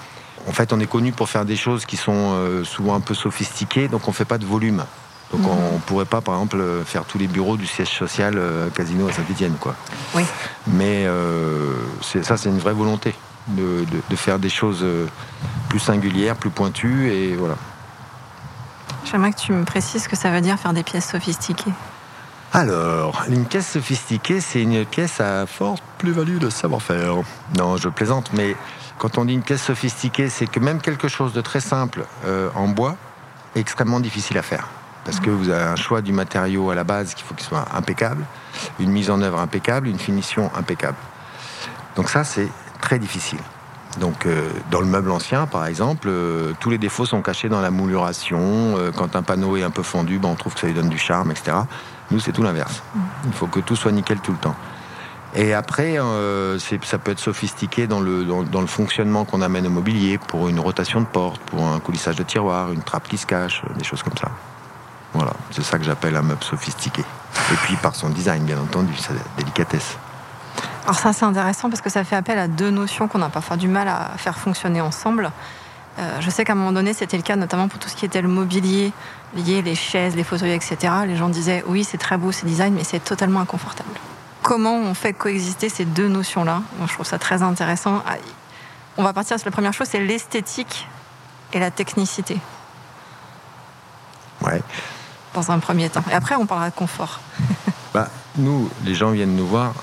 en fait, on est connu pour faire des choses qui sont souvent un peu sophistiquées, donc on ne fait pas de volume. Donc mhm. on ne pourrait pas, par exemple, faire tous les bureaux du siège social euh, Casino à Saint-Etienne. Quoi. Oui. Mais euh, ça, c'est une vraie volonté de, faire des choses euh, plus singulières, plus pointues, et voilà. J'aimerais que tu me précises ce que ça veut dire faire des pièces sophistiquées. Alors, une pièce sophistiquée, c'est une pièce à forte plus-value de savoir-faire. Non, je plaisante, mais quand on dit une pièce sophistiquée, c'est que même quelque chose de très simple en bois est extrêmement difficile à faire parce que vous avez un choix du matériau à la base qu'il faut qu'il soit impeccable, une mise en œuvre impeccable, une finition impeccable. Donc ça, c'est très difficile. Donc euh, dans le meuble ancien, par exemple, euh, tous les défauts sont cachés dans la mouluration. Euh, quand un panneau est un peu fendu, ben, on trouve que ça lui donne du charme, etc. Nous, c'est tout l'inverse. Il faut que tout soit nickel tout le temps. Et après, ça peut être sophistiqué dans le, dans, le fonctionnement qu'on amène au mobilier, pour une rotation de porte, pour un coulissage de tiroir, une trappe qui se cache, des choses comme ça. Voilà, c'est ça que j'appelle un meuble sophistiqué. Et puis par son design, bien entendu, sa délicatesse. Alors ça c'est intéressant parce que ça fait appel à deux notions qu'on a parfois du mal à faire fonctionner ensemble. Euh, je sais qu'à un moment donné, c'était le cas notamment pour tout ce qui était le mobilier lié, les chaises, les fauteuils, etc. Les gens disaient oui, c'est très beau, c'est design, mais c'est totalement inconfortable. Comment on fait coexister ces deux notions-là? Je trouve ça très intéressant. Ah, on va partir sur la première chose, c'est l'esthétique et la technicité. Ouais dans un premier temps. Et après, on parlera de confort. bah, nous, les gens viennent nous voir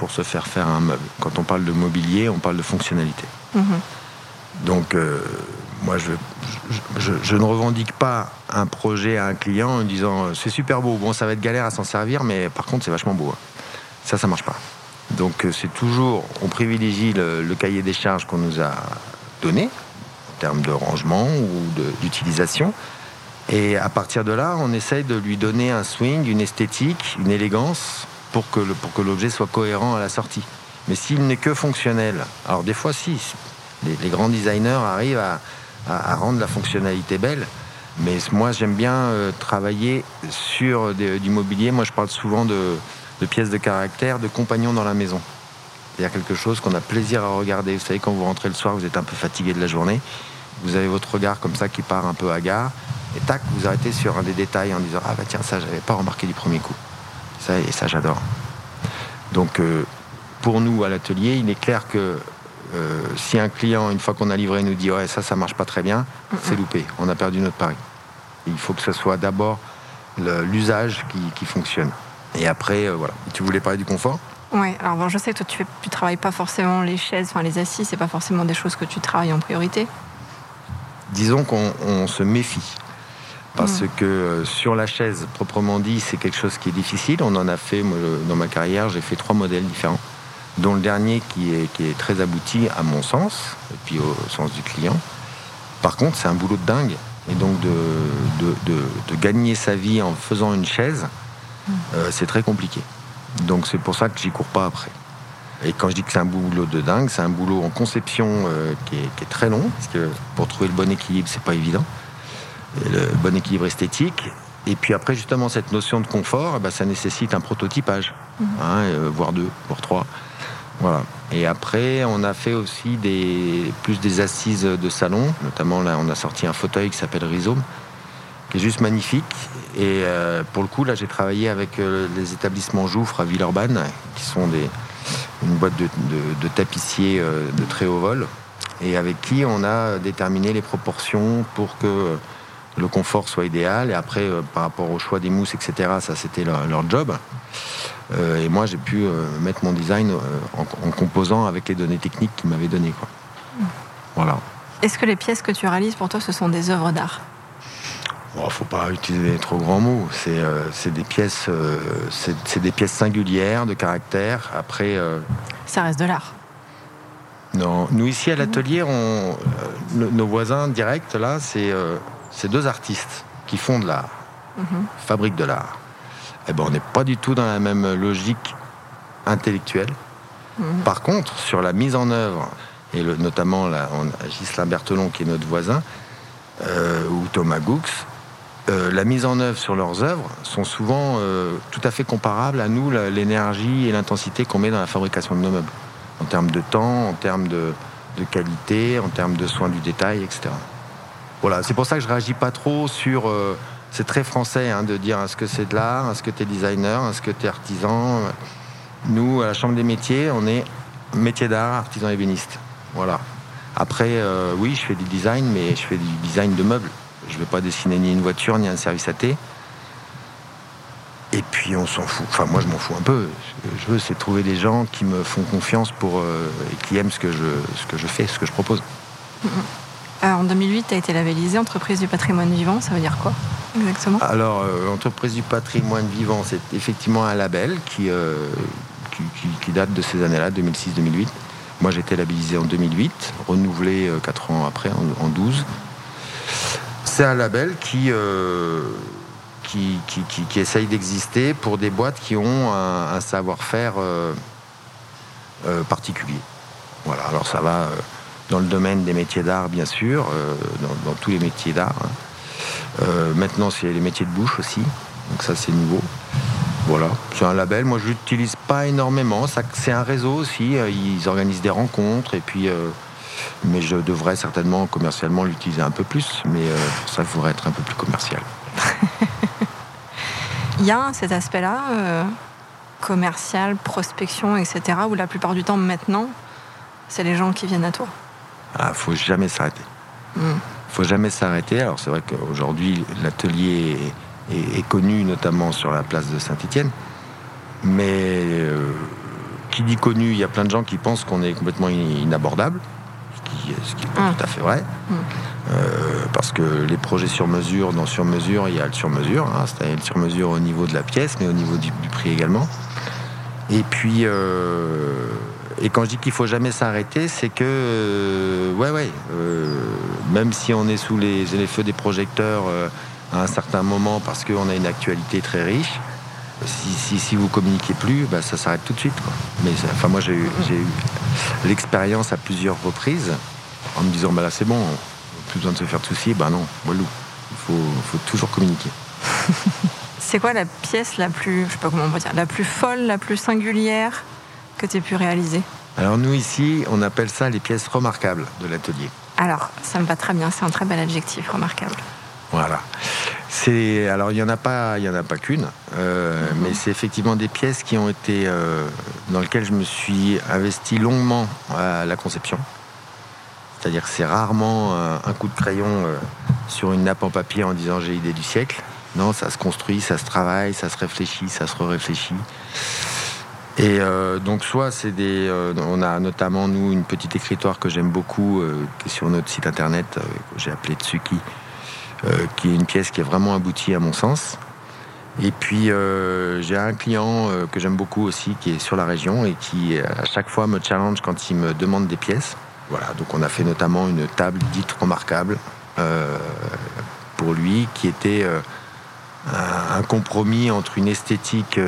pour se faire faire un meuble. Quand on parle de mobilier, on parle de fonctionnalité. Mhm. Donc, euh, moi, je, je, ne revendique pas un projet à un client en disant euh, c'est super beau, bon, ça va être galère à s'en servir, mais par contre, c'est vachement beau. Hein. Ça, ça marche pas. Donc, euh, c'est toujours, on privilégie le, le cahier des charges qu'on nous a donné, en termes de rangement ou d'utilisation. Et à partir de là, on essaye de lui donner un swing, une esthétique, une élégance pour que, pour que l'objet soit cohérent à la sortie. Mais s'il n'est que fonctionnel, alors des fois si, les, grands designers arrivent à, rendre la fonctionnalité belle, mais moi j'aime bien euh, travailler sur du mobilier. Moi je parle souvent de, de pièces de caractère, de compagnons dans la maison. C'est-à-dire quelque chose qu'on a plaisir à regarder. Vous savez, quand vous rentrez le soir, vous êtes un peu fatigué de la journée, vous avez votre regard comme ça qui part un peu hagard et tac, vous arrêtez sur un des détails en disant Ah bah tiens, ça, j'avais pas remarqué du premier coup. Ça, et ça, j'adore. Donc, euh, pour nous, à l'atelier, il est clair que euh, si un client, une fois qu'on a livré, nous dit Ouais, ça, ça marche pas très bien, c'est loupé. On a perdu notre pari. il faut que ce soit d'abord l'usage qui, fonctionne. Et après, euh, voilà. Tu voulais parler du confort? Oui, alors bon, je sais que toi tu, ne travailles pas forcément les chaises, enfin les assises, c'est pas forcément des choses que tu travailles en priorité. Disons qu'on se méfie parce que euh, sur la chaise, proprement dit, c'est quelque chose qui est difficile. On en a fait, moi, dans ma carrière, j'ai fait trois modèles différents, dont le dernier qui est, qui est très abouti à mon sens, et puis au sens du client. Par contre, c'est un boulot de dingue. Et donc, de, de, gagner sa vie en faisant une chaise, euh, c'est très compliqué. Donc, c'est pour ça que j'y cours pas après. Et quand je dis que c'est un boulot de dingue, c'est un boulot en conception euh, qui, est, qui, est, très long, parce que pour trouver le bon équilibre, c'est pas évident le bon équilibre esthétique. Et puis après, justement, cette notion de confort, eh ben, ça nécessite un prototypage, mhm. hein, euh, voire deux, voire trois. Voilà. Et après, on a fait aussi des, plus des assises de salon. Notamment, là, on a sorti un fauteuil qui s'appelle Rhizome, qui est juste magnifique. Et euh, pour le coup, là, j'ai travaillé avec euh, les établissements Jouffre à Villeurbanne, qui sont des, une boîte de, de tapissiers de très haut vol, et avec qui on a déterminé les proportions pour que le confort soit idéal. Et après, euh, par rapport au choix des mousses, etc., ça c'était leur, job. Euh, et moi, j'ai pu euh, mettre mon design en, composant avec les données techniques qu'ils m'avaient données. Quoi. Voilà. Est-ce que les pièces que tu réalises pour toi, ce sont des œuvres d'art? Il ne faut pas utiliser trop grands mots. C'est des pièces, c'est des pièces singulières de caractère. Après, ça reste de l'art. Non, nous ici à l'atelier, nos voisins directs là, c'est c'est deux artistes qui font de l'art, mhm. fabriquent de l'art. Eh ben, on n'est pas du tout dans la même logique intellectuelle. Mhm. Par contre, sur la mise en œuvre, et notamment là, Gislain Berthelon, qui est notre voisin, euh, ou Thomas Goux, euh, la mise en œuvre sur leurs œuvres sont souvent euh, tout à fait comparables à nous, l'énergie et l'intensité qu'on met dans la fabrication de nos meubles, en termes de temps, en termes de, qualité, en termes de soins du détail, etc. Voilà, c'est pour ça que je réagis pas trop sur. c'est très français hein, de dire est-ce que c'est de l'art, est-ce que tu es designer, est-ce que tu es artisan? Nous, à la Chambre des métiers, on est métier d'art, artisan ébéniste. Voilà. Après, euh, oui, je fais du design, mais je fais du design de meubles. Je ne vais pas dessiner ni une voiture, ni un service à thé. Et puis on s'en fout. Enfin, moi, je m'en fous un peu. Ce que je veux, c'est trouver des gens qui me font confiance pour, euh, et qui aiment ce que, je, ce que je fais, ce que je propose. Euh, en 2008, tu as été labellisé entreprise du patrimoine vivant. Ça veut dire quoi exactement? Alors, entreprise du patrimoine vivant, c'est effectivement un label qui, qui, date de ces années-là, 2006-2008. Moi, j'ai été labellisé en 2008, renouvelé 4 euh, ans après, en, 12. C'est un label euh, qui, qui, qui, essaye d'exister pour des boîtes qui ont un, savoir-faire euh, particulier. Voilà, alors ça va dans le domaine des métiers d'art, bien sûr, dans, tous les métiers d'art. Hein. maintenant, c'est les métiers de bouche aussi, donc ça, c'est nouveau. Voilà, c'est un label. Moi, je l'utilise pas énormément. C'est un réseau aussi. Euh, ils organisent des rencontres et puis. Euh, mais je devrais certainement commercialement l'utiliser un peu plus. Mais euh, ça, il faudrait être un peu plus commercial. Il y a cet aspect-là, commercial, prospection, etc., où la plupart du temps, maintenant, c'est les gens qui viennent à toi? Ah, faut jamais s'arrêter. Il hmm. Faut jamais s'arrêter. Alors c'est vrai qu'aujourd'hui, l'atelier est, connu notamment sur la place de Saint-Étienne. Mais euh, qui dit connu, il y a plein de gens qui pensent qu'on est complètement inabordable, ce qui, ce qui est pas ah. tout à fait vrai. Hmm. Euh, parce que les projets sur mesure, dans sur mesure, il y a le sur mesure, hein, c'est-à-dire le sur mesure au niveau de la pièce, mais au niveau du, prix également. Et puis, euh, et quand je dis qu'il faut jamais s'arrêter, c'est que, ouais, ouais, même si on est sous les, feux des projecteurs à un certain moment parce qu'on a une actualité très riche. Si, si, vous communiquez plus, bah, ça s'arrête tout de suite. Mais enfin, moi, j'ai eu, eu l'expérience à plusieurs reprises en me disant bah, là, c'est bon, plus besoin de se faire de soucis. Bah non, walou, il faut, toujours communiquer. c'est quoi la pièce la plus, je sais pas comment on va dire, la plus folle, la plus singulière? Que tu aies pu réaliser Alors, nous, ici, on appelle ça les pièces remarquables de l'atelier. Alors, ça me va très bien, c'est un très bel adjectif, remarquable. Voilà. C'est alors il y en a pas, il y en a pas qu'une, euh, mhm. mais c'est effectivement des pièces qui ont été euh, dans lesquelles je me suis investi longuement à la conception. C'est-à-dire que c'est rarement euh, un coup de crayon sur une nappe en papier en disant j'ai l'idée du siècle. Non, ça se construit, ça se travaille, ça se réfléchit, ça se réfléchit. Et donc soit c'est des, on a notamment nous une petite écritoire que j'aime beaucoup, qui est sur notre site internet, que j'ai appelé Tsuki euh, qui est une pièce qui est vraiment aboutie à mon sens. Et puis euh, j'ai un client euh, que j'aime beaucoup aussi qui est sur la région et qui à chaque fois me challenge quand il me demande des pièces. Voilà, donc on a fait notamment une table dite remarquable pour lui qui était un, compromis entre une esthétique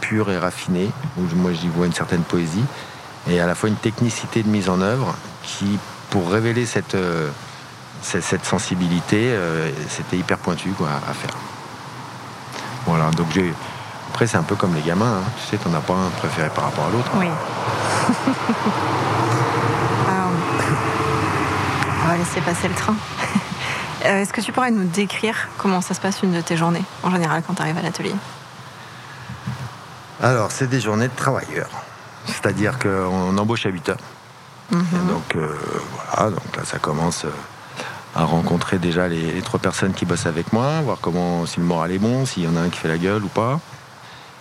pure et raffinée, où moi j'y vois une certaine poésie, et à la fois une technicité de mise en œuvre qui, pour révéler cette cette sensibilité, euh, c'était hyper pointu quoi, à faire. Voilà, donc j'ai. Après, c'est un peu comme les gamins, hein. tu sais, t'en as pas un préféré par rapport à l'autre. Oui. Ah. on va laisser passer le train. Euh, est-ce que tu pourrais nous décrire comment ça se passe une de tes journées, en général, quand tu arrives à l'atelier? Alors, c'est des journées de travailleurs. C'est-à-dire qu'on embauche à 8 heures. Mhm. Donc, euh, voilà, donc là, ça commence à rencontrer déjà les, trois personnes qui bossent avec moi, voir comment si le moral est bon, s'il y en a un qui fait la gueule ou pas.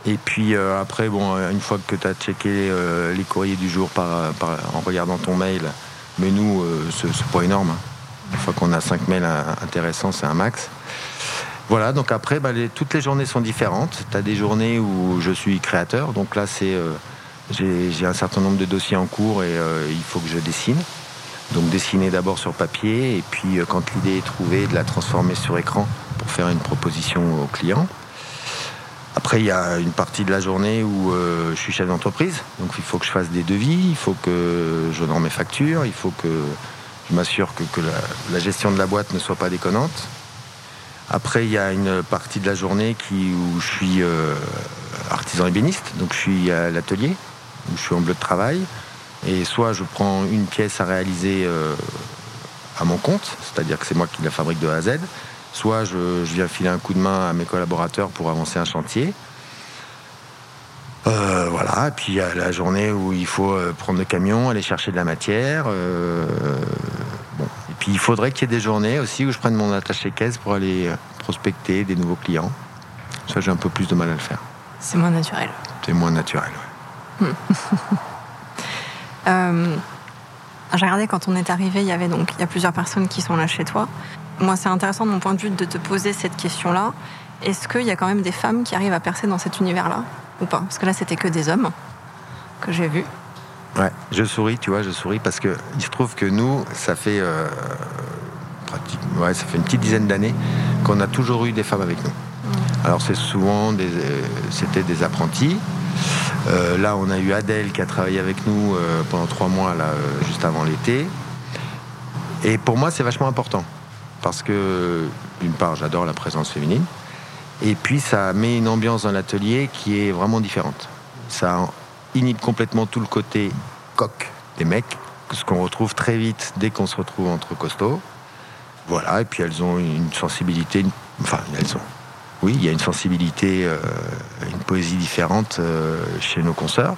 Et puis euh, après, bon, une fois que tu as checké euh, les courriers du jour par, en regardant ton mail, mais nous, euh, c'est pas énorme. Hein. Une fois qu'on a cinq mails intéressants, c'est un max. Voilà, donc après, bah, toutes les journées sont différentes. Tu as des journées où je suis créateur, donc là, c'est j'ai un certain nombre de dossiers en cours et il faut que je dessine. Donc dessiner d'abord sur papier et puis euh, quand l'idée est trouvée, de la transformer sur écran pour faire une proposition au client. Après, il y a une partie de la journée où je suis chef d'entreprise, donc il faut que je fasse des devis, il faut que je donne mes factures, il faut que je m'assure que, la, gestion de la boîte ne soit pas déconnante. Après, il y a une partie de la journée qui, où je suis artisan ébéniste, donc je suis à l'atelier, où je suis en bleu de travail. Et soit je prends une pièce à réaliser à mon compte, c'est-à-dire que c'est moi qui la fabrique de A à Z, soit je, viens filer un coup de main à mes collaborateurs pour avancer un chantier. Euh, voilà, et puis il y a la journée où il faut euh, prendre le camion, aller chercher de la matière. Euh, et puis il faudrait qu'il y ait des journées aussi où je prenne mon attaché caisse pour aller prospecter des nouveaux clients. Ça, j'ai un peu plus de mal à le faire. C'est moins naturel. C'est moins naturel, oui. J'ai regardé quand on est arrivé, il y avait donc il y a plusieurs personnes qui sont là chez toi. Moi, c'est intéressant de mon point de vue de te poser cette question-là. Est-ce qu'il y a quand même des femmes qui arrivent à percer dans cet univers-là? Ou pas Parce que là, c'était que des hommes que j'ai vus. Ouais, je souris, tu vois, je souris parce que il se trouve que nous, ça fait euh, ouais, ça fait une petite dizaine d'années qu'on a toujours eu des femmes avec nous. Mmh. Alors c'est souvent des, euh, c'était des apprentis. Euh, là, on a eu Adèle qui a travaillé avec nous pendant trois mois là, juste avant l'été. Et pour moi, c'est vachement important parce que, d'une part, j'adore la présence féminine, et puis ça met une ambiance dans l'atelier qui est vraiment différente. Ça inhibe complètement tout le côté coq des mecs, ce qu'on retrouve très vite dès qu'on se retrouve entre costauds. Voilà, et puis elles ont une sensibilité, enfin, elles ont. Oui, il y a une sensibilité, euh, une poésie différente euh, chez nos consoeurs.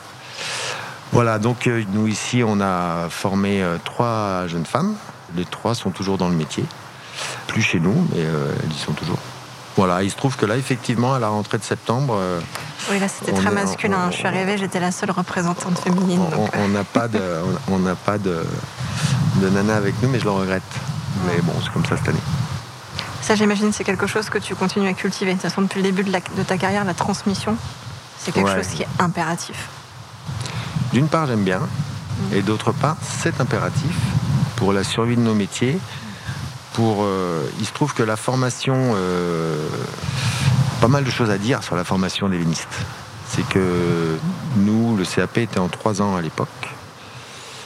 Voilà, donc euh, nous ici, on a formé trois jeunes femmes. Les trois sont toujours dans le métier. Plus chez nous, mais elles y sont toujours. Voilà, il se trouve que là, effectivement, à la rentrée de septembre. Euh, oui, là, c'était très masculin. Je suis arrivée, j'étais la seule représentante féminine. On n'a pas, de, on, n'a pas de, de nana avec nous, mais je le regrette. Mais bon, c'est comme ça cette année. Ça, j'imagine, c'est quelque chose que tu continues à cultiver. De toute façon, depuis le début de, ta carrière, la transmission, c'est quelque chose qui est impératif. D'une part, j'aime bien. Et d'autre part, c'est impératif pour la survie de nos métiers Euh, il se trouve que la formation. Euh, pas mal de choses à dire sur la formation des vénistes. C'est que nous, le CAP était en trois ans à l'époque.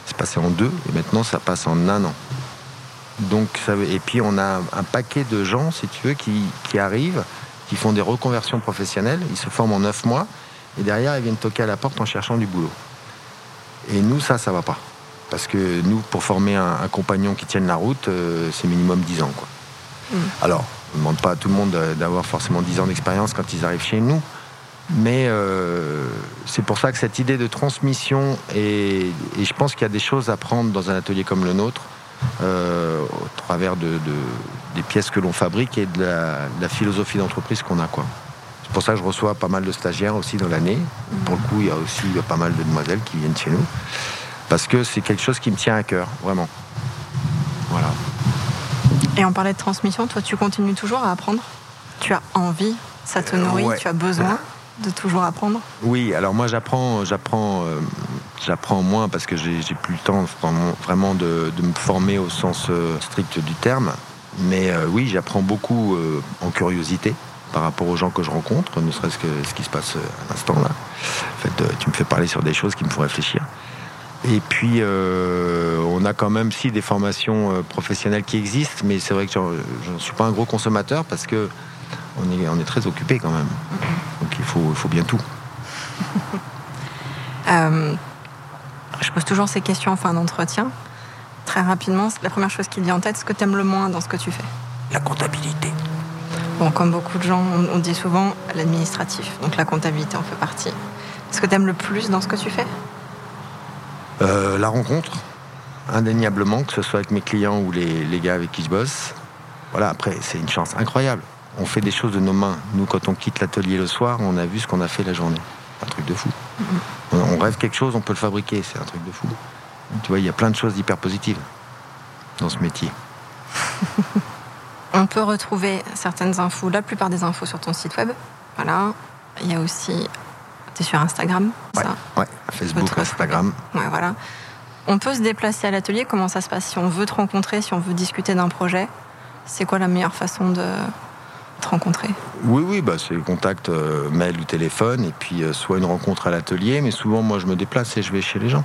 C'est passé en deux et maintenant ça passe en un an. Donc, et puis on a un paquet de gens, si tu veux, qui, qui arrivent, qui font des reconversions professionnelles. Ils se forment en neuf mois et derrière ils viennent toquer à la porte en cherchant du boulot. Et nous, ça, ça va pas. Parce que nous, pour former un, compagnon qui tienne la route, euh, c'est minimum 10 ans. Quoi. Mm. Alors, on ne demande pas à tout le monde d'avoir forcément 10 ans d'expérience quand ils arrivent chez nous. Mais euh, c'est pour ça que cette idée de transmission, et, je pense qu'il y a des choses à prendre dans un atelier comme le nôtre, euh, au travers de, des pièces que l'on fabrique et de la, philosophie d'entreprise qu'on a. Quoi. C'est pour ça que je reçois pas mal de stagiaires aussi dans l'année. Pour le coup, il y a aussi pas mal de demoiselles qui viennent chez nous parce que c'est quelque chose qui me tient à cœur, vraiment. Voilà. Et on parlait de transmission, toi tu continues toujours à apprendre? Tu as envie, ça te nourrit, tu as besoin de toujours apprendre? Oui, alors moi j'apprends, j'apprends, euh, j'apprends moins parce que j'ai plus le temps vraiment de, me former au sens euh, strict du terme. Mais euh, oui, j'apprends beaucoup en curiosité par rapport aux gens que je rencontre, ne serait-ce que ce qui se passe à l'instant là. En fait, tu me fais parler sur des choses qui me font réfléchir. Et puis, euh, on a quand même si des formations euh, professionnelles qui existent, mais c'est vrai que je ne suis pas un gros consommateur parce que on est, on est très occupé quand même. Donc il faut, il faut bien tout. Euh, je pose toujours ces questions en fin d'entretien. Très rapidement, la première chose qui vient en tête, ce que tu aimes le moins dans ce que tu fais? La comptabilité. Bon, comme beaucoup de gens, on, dit souvent l'administratif. Donc la comptabilité en fait partie. Ce que tu aimes le plus dans ce que tu fais? Euh, la rencontre, indéniablement, que ce soit avec mes clients ou les, gars avec qui je bosse. Voilà, après, c'est une chance incroyable. On fait des choses de nos mains. Nous, quand on quitte l'atelier le soir, on a vu ce qu'on a fait la journée. Un truc de fou. Mm-hmm. On rêve quelque chose, on peut le fabriquer. C'est un truc de fou. Tu vois, il y a plein de choses hyper positives dans ce métier. on peut retrouver certaines infos, la plupart des infos sur ton site web. Voilà. Il y a aussi sur Instagram, ouais, ça Ouais, Facebook, Instagram. Ouais, voilà. On peut se déplacer à l'atelier. Comment ça se passe si on veut te rencontrer, si on veut discuter d'un projet? C'est quoi la meilleure façon de, te rencontrer? Oui, oui, bah, c'est contact euh, mail ou téléphone, et puis euh, soit une rencontre à l'atelier, mais souvent moi je me déplace et je vais chez les gens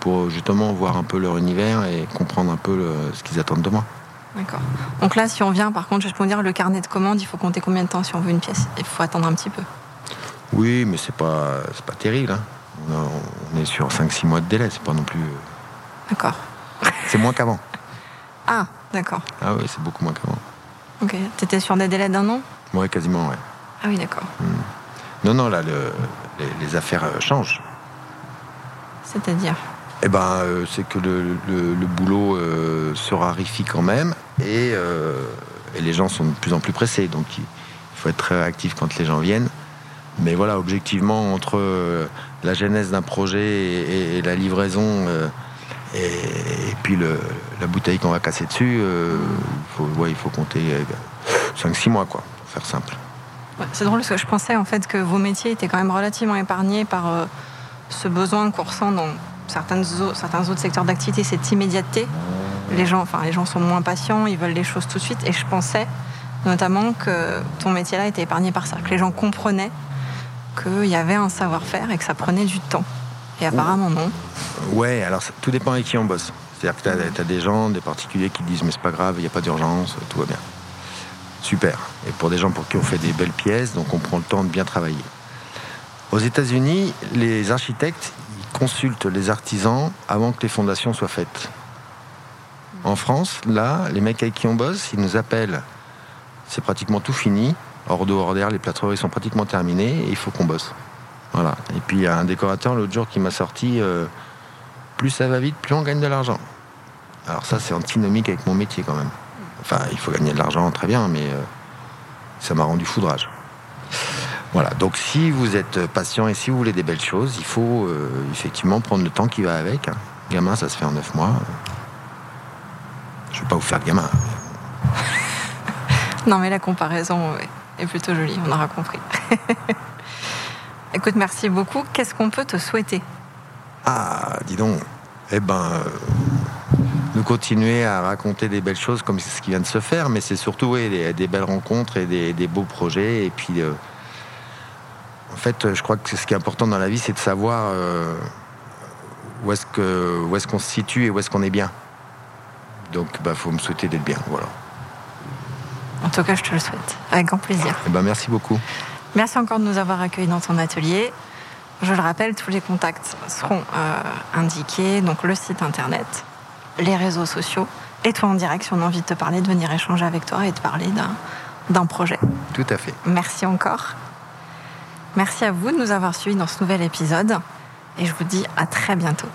pour justement voir un peu leur univers et comprendre un peu le- ce qu'ils attendent de moi. D'accord. Donc là, si on vient, par contre, juste pour dire, le carnet de commande, il faut compter combien de temps si on veut une pièce? Il faut attendre un petit peu. Oui, mais c'est pas, c'est pas terrible. hein. On, a- on est sur 5-6 mois de délai, c'est pas non plus. D'accord. C'est moins qu'avant. Ah, d'accord. Ah oui, c'est beaucoup moins qu'avant. Ok. T'étais sur des délais d'un an? Ouais, quasiment, ouais. Ah oui, d'accord. Non, non, là, le- les, les affaires euh, changent. C'est-à-dire? Eh ben, euh, c'est que le, le- le boulot euh, se raréfie quand même et, euh, et les gens sont de plus en plus pressés. Donc, il faut être très réactif quand les gens viennent. Mais voilà, objectivement, entre euh, la genèse d'un projet et, la livraison euh, et, puis la bouteille qu'on va casser dessus, euh, il, faut, compter 5-6 mois, quoi, pour faire simple. C'est drôle parce que je pensais en fait que vos métiers étaient quand même relativement épargnés par ce besoin qu'on ressent dans certains autres secteurs d'activité, cette immédiateté. Les gens, enfin, les gens sont moins patients, ils veulent les choses tout de suite. Et je pensais notamment que ton métier-là était épargné par ça, que les gens comprenaient qu'il y avait un savoir-faire et que ça prenait du temps. Et apparemment non. Ouais, alors ça- tout dépend avec qui on bosse. C'est-à-dire que tu as, des gens, des particuliers qui disent mais c'est pas grave, il n'y a pas d'urgence, tout va bien. Super. Et pour des gens pour qui on fait des belles pièces, donc on prend le temps de bien travailler. Aux États-Unis, les architectes ils consultent les artisans avant que les fondations soient faites. En France, là, les mecs avec qui on bosse, ils nous appellent. C'est pratiquement tout fini. Hors d'eau, hors d'air, les plâtreries sont pratiquement terminées et il faut qu'on bosse. Voilà. Et puis il y a un décorateur l'autre jour qui m'a sorti euh, plus ça va vite, plus on gagne de l'argent. Alors ça, c'est antinomique avec mon métier quand même. Enfin, il faut gagner de l'argent, très bien, mais euh, ça m'a rendu foudrage. Voilà, donc si vous êtes patient et si vous voulez des belles choses, il faut euh, effectivement prendre le temps qui va avec. hein. Gamin, ça se fait en neuf mois. Je ne vais pas vous faire de gamin. Non, mais la comparaison est plutôt jolie, on aura compris. Écoute, merci beaucoup. Qu'est-ce qu'on peut te souhaiter? Ah, dis donc. Eh ben, euh, nous continuer à raconter des belles choses comme ce qui vient de se faire, mais c'est surtout des, belles rencontres et des, beaux projets. Et puis, euh, en fait, je crois que ce qui est important dans la vie, c'est de savoir euh, où est-ce qu'on se situe et où est-ce qu'on est bien. Donc, bah, faut me souhaiter d'être bien. Voilà. En tout cas, je te le souhaite, avec grand plaisir. Eh ben, merci beaucoup. Merci encore de nous avoir accueillis dans ton atelier. Je le rappelle, tous les contacts seront euh, indiqués, donc le site internet, les réseaux sociaux, et toi en direct si on a envie de te parler, de venir échanger avec toi et de parler d'un, d'un projet. Tout à fait. Merci encore. Merci à vous de nous avoir suivis dans ce nouvel épisode, et je vous dis à très bientôt.